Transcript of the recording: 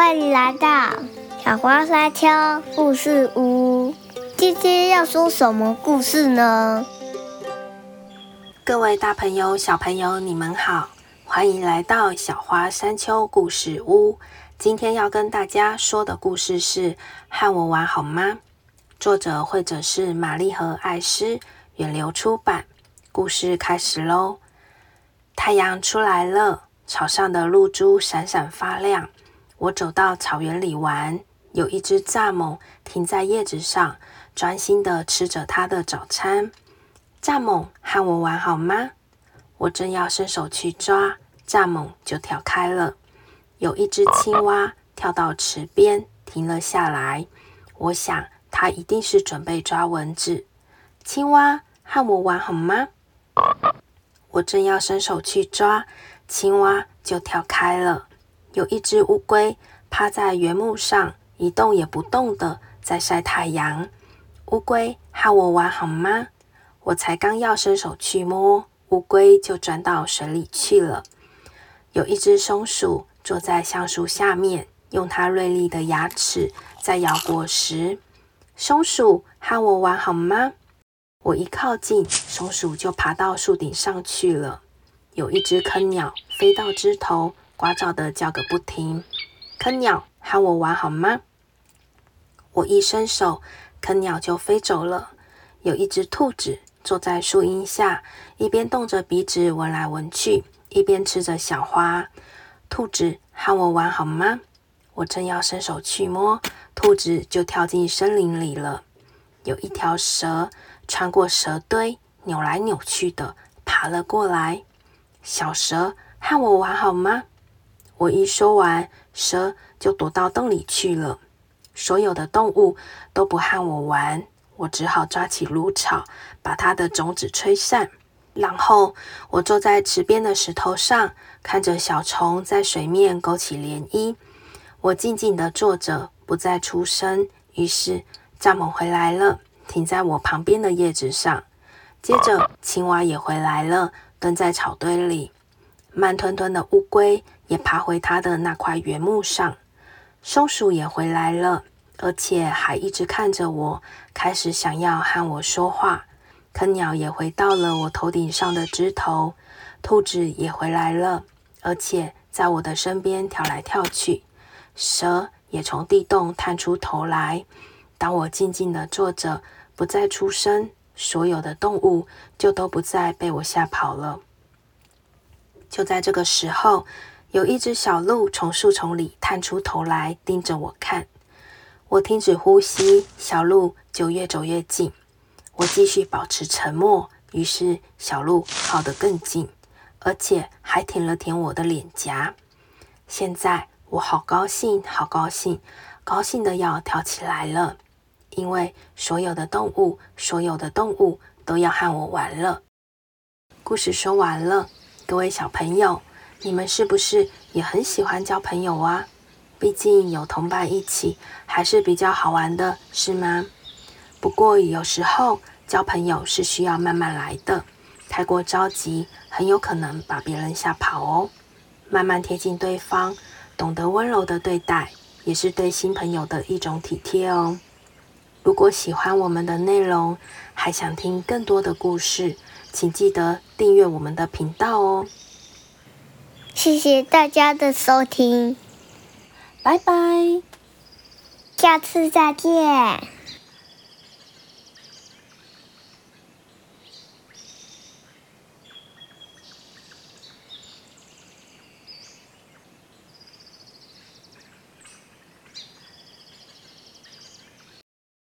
欢迎来到小花山丘故事屋。今天要说什么故事呢？各位大朋友、小朋友，你们好，欢迎来到小花山丘故事屋。今天要跟大家说的故事是《和我玩好吗》，作者或者是玛丽和艾斯，远流出版。故事开始喽！太阳出来了，草上的露珠闪闪发亮。我走到草原里玩，有一只蚱蜢停在叶子上，专心的吃着它的早餐。蚱蜢和我玩好吗？我正要伸手去抓，蚱蜢就跳开了。有一只青蛙跳到池边，停了下来。我想它一定是准备抓蚊子。青蛙和我玩好吗？我正要伸手去抓，青蛙就跳开了。有一只乌龟趴在原木上，一动也不动的在晒太阳。乌龟和我玩好吗？我才刚要伸手去摸，乌龟就钻到水里去了。有一只松鼠坐在橡树下面，用它锐利的牙齿在咬果实。松鼠和我玩好吗？我一靠近，松鼠就爬到树顶上去了。有一只坑鸟飞到枝头。呱噪的叫个不停，坑鸟和我玩好吗？我一伸手，坑鸟就飞走了。有一只兔子坐在树荫下，一边动着鼻子闻来闻去，一边吃着小花。兔子和我玩好吗？我正要伸手去摸，兔子就跳进森林里了。有一条蛇穿过蛇堆，扭来扭去的爬了过来。小蛇和我玩好吗？我一说完，蛇就躲到洞里去了。所有的动物都不和我玩，我只好抓起芦草，把它的种子吹散。然后我坐在池边的石头上，看着小虫在水面勾起涟漪。我静静地坐着，不再出声。于是蚱蜢回来了，停在我旁边的叶子上。接着青蛙也回来了，蹲在草堆里。慢吞吞的乌龟也爬回它的那块原木上，松鼠也回来了，而且还一直看着我，开始想要和我说话。坑鸟也回到了我头顶上的枝头，兔子也回来了，而且在我的身边跳来跳去。蛇也从地洞探出头来。当我静静地坐着，不再出声，所有的动物就都不再被我吓跑了。就在这个时候，有一只小鹿从树丛里探出头来，盯着我看。我停止呼吸，小鹿就越走越近。我继续保持沉默，于是小鹿靠得更近，而且还舔了舔我的脸颊。现在我好高兴，好高兴，高兴的要跳起来了，因为所有的动物，所有的动物都要和我玩了。故事说完了。各位小朋友，你们是不是也很喜欢交朋友啊？毕竟有同伴一起还是比较好玩的，是吗？不过有时候交朋友是需要慢慢来的，太过着急很有可能把别人吓跑哦。慢慢贴近对方，懂得温柔的对待，也是对新朋友的一种体贴哦。如果喜欢我们的内容，还想听更多的故事。请记得订阅我们的频道哦！谢谢大家的收听，拜拜，下次再见。